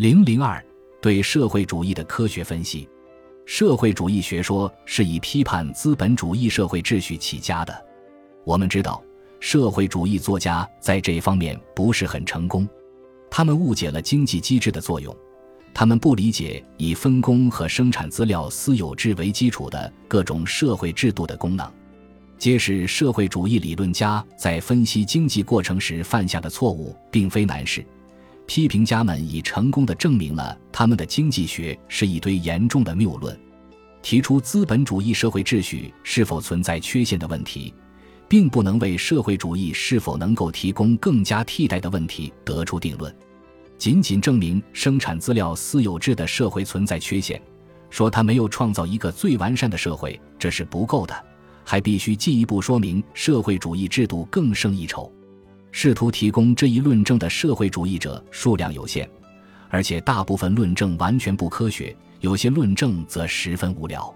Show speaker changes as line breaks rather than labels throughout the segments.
零零二对社会主义的科学分析。社会主义学说是以批判资本主义社会秩序起家的。我们知道，社会主义作家在这方面不是很成功，他们误解了经济机制的作用，他们不理解以分工和生产资料私有制为基础的各种社会制度的功能。揭示社会主义理论家在分析经济过程时犯下的错误，并非难事。批评家们已成功的证明了他们的经济学是一堆严重的谬论，提出资本主义社会秩序是否存在缺陷的问题，并不能为社会主义是否能够提供更加替代的问题得出定论。仅仅证明生产资料私有制的社会存在缺陷，说它没有创造一个最完善的社会，这是不够的，还必须进一步说明社会主义制度更胜一筹。试图提供这一论证的社会主义者数量有限，而且大部分论证完全不科学，有些论证则十分无聊。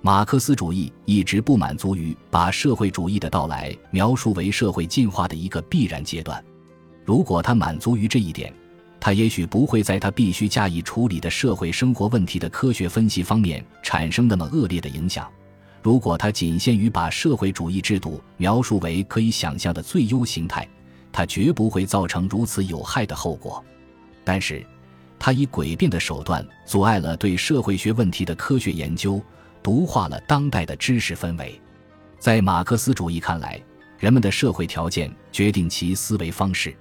马克思主义一直不满足于把社会主义的到来描述为社会进化的一个必然阶段。如果他满足于这一点，他也许不会在他必须加以处理的社会生活问题的科学分析方面产生那么恶劣的影响。如果他仅限于把社会主义制度描述为可以想象的最优形态，他绝不会造成如此有害的后果，但是，他以诡辩的手段阻碍了对社会学问题的科学研究，毒化了当代的知识氛围。在马克思主义看来，人们的社会条件决定其思维方式，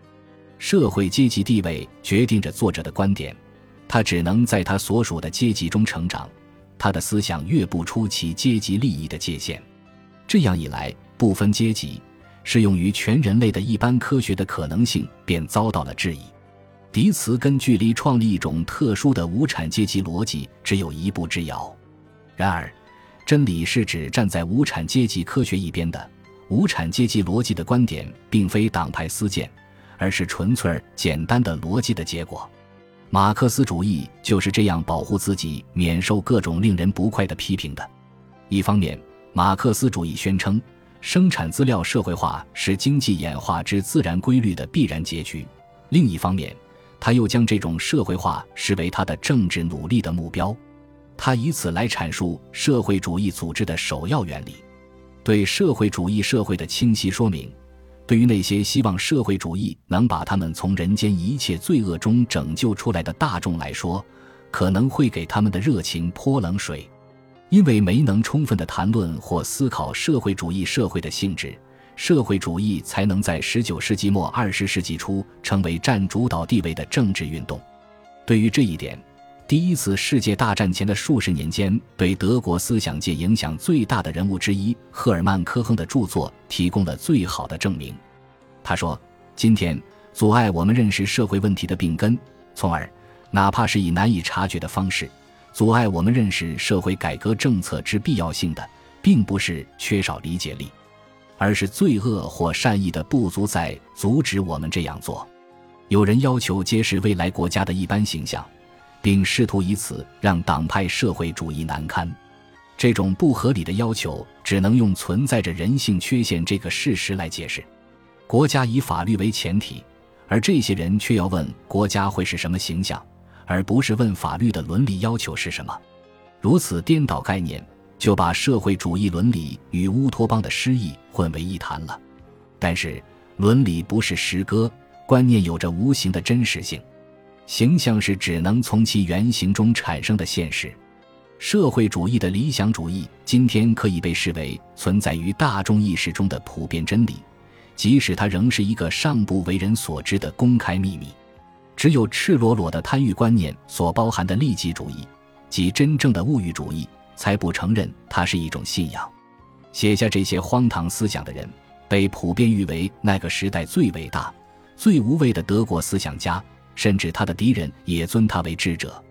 社会阶级地位决定着作者的观点，他只能在他所属的阶级中成长，他的思想越不出其阶级利益的界限，这样一来，不分阶级。适用于全人类的一般科学的可能性便遭到了质疑。迪茨根距离创立一种特殊的无产阶级逻辑只有一步之遥。然而，真理是指站在无产阶级科学一边的无产阶级逻辑的观点，并非党派私见，而是纯粹简单的逻辑的结果。马克思主义就是这样保护自己免受各种令人不快的批评的。一方面，马克思主义宣称。生产资料社会化是经济演化之自然规律的必然结局。另一方面，他又将这种社会化视为他的政治努力的目标。他以此来阐述社会主义组织的首要原理。对社会主义社会的清晰说明，对于那些希望社会主义能把他们从人间一切罪恶中拯救出来的大众来说，可能会给他们的热情泼冷水。因为没能充分的谈论或思考社会主义社会的性质，社会主义才能在十九世纪末二十世纪初成为占主导地位的政治运动。对于这一点，第一次世界大战前的数十年间，对德国思想界影响最大的人物之一赫尔曼·科亨的著作提供了最好的证明。他说：“今天阻碍我们认识社会问题的病根，从而哪怕是以难以察觉的方式。”阻碍我们认识社会改革政策之必要性的，并不是缺少理解力，而是罪恶或善意的不足在阻止我们这样做。有人要求揭示未来国家的一般形象，并试图以此让党派社会主义难堪。这种不合理的要求只能用存在着人性缺陷这个事实来解释。国家以法律为前提，而这些人却要问国家会是什么形象。而不是问法律的伦理要求是什么，如此颠倒概念，就把社会主义伦理与乌托邦的诗意混为一谈了。但是，伦理不是诗歌，观念有着无形的真实性，形象是只能从其原型中产生的现实。社会主义的理想主义今天可以被视为存在于大众意识中的普遍真理，即使它仍是一个尚不为人所知的公开秘密。只有赤裸裸的贪欲观念所包含的利己主义，即真正的物欲主义，才不承认它是一种信仰。写下这些荒唐思想的人，被普遍誉为那个时代最伟大、最无畏的德国思想家，甚至他的敌人也尊他为智者。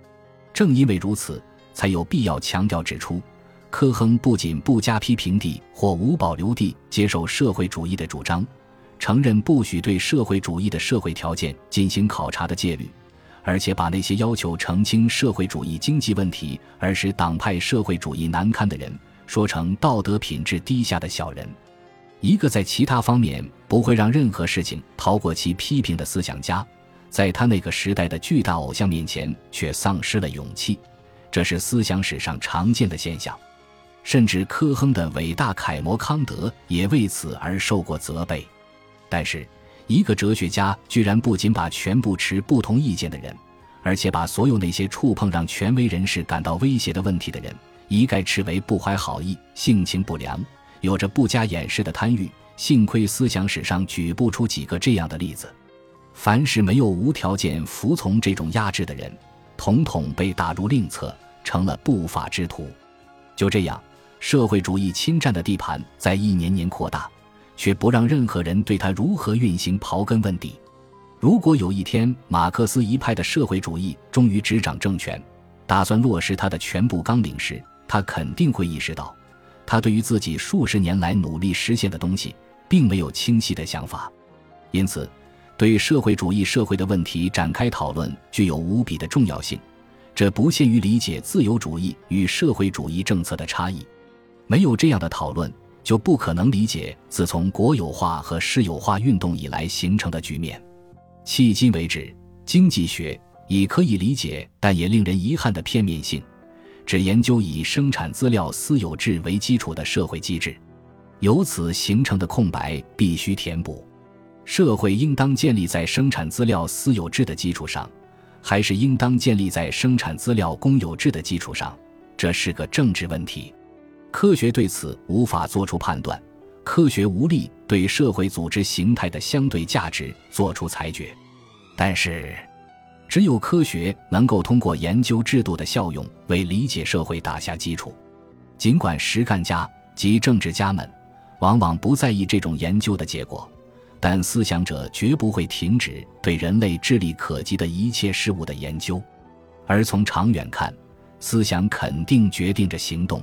正因为如此，才有必要强调指出，科亨不仅不加批评地或无保留地接受社会主义的主张。承认不许对社会主义的社会条件进行考察的戒律，而且把那些要求澄清社会主义经济问题而使党派社会主义难堪的人说成道德品质低下的小人。一个在其他方面不会让任何事情逃过其批评的思想家，在他那个时代的巨大偶像面前却丧失了勇气，这是思想史上常见的现象。甚至科亨的伟大楷模康德也为此而受过责备。但是，一个哲学家居然不仅把全部持不同意见的人，而且把所有那些触碰让权威人士感到威胁的问题的人，一概斥为不怀好意、性情不良、有着不加掩饰的贪欲。幸亏思想史上举不出几个这样的例子。凡是没有无条件服从这种压制的人，统统被打入另册，成了不法之徒。就这样。社会主义侵占的地盘在一年年扩大，却不让任何人对他如何运行刨根问底。如果有一天马克思一派的社会主义终于执掌政权，打算落实他的全部纲领时，他肯定会意识到，他对于自己数十年来努力实现的东西，并没有清晰的想法。因此，对社会主义社会的问题展开讨论具有无比的重要性。这不限于理解自由主义与社会主义政策的差异。没有这样的讨论，就不可能理解自从国有化和私有化运动以来形成的局面。迄今为止，经济学以可以理解但也令人遗憾的片面性，只研究以生产资料私有制为基础的社会机制，由此形成的空白必须填补。社会应当建立在生产资料私有制的基础上，还是应当建立在生产资料公有制的基础上？这是个政治问题。科学对此无法作出判断，科学无力对社会组织形态的相对价值作出裁决。但是，只有科学能够通过研究制度的效用为理解社会打下基础。尽管实干家及政治家们往往不在意这种研究的结果，但思想者绝不会停止对人类智力可及的一切事物的研究。而从长远看，思想肯定决定着行动。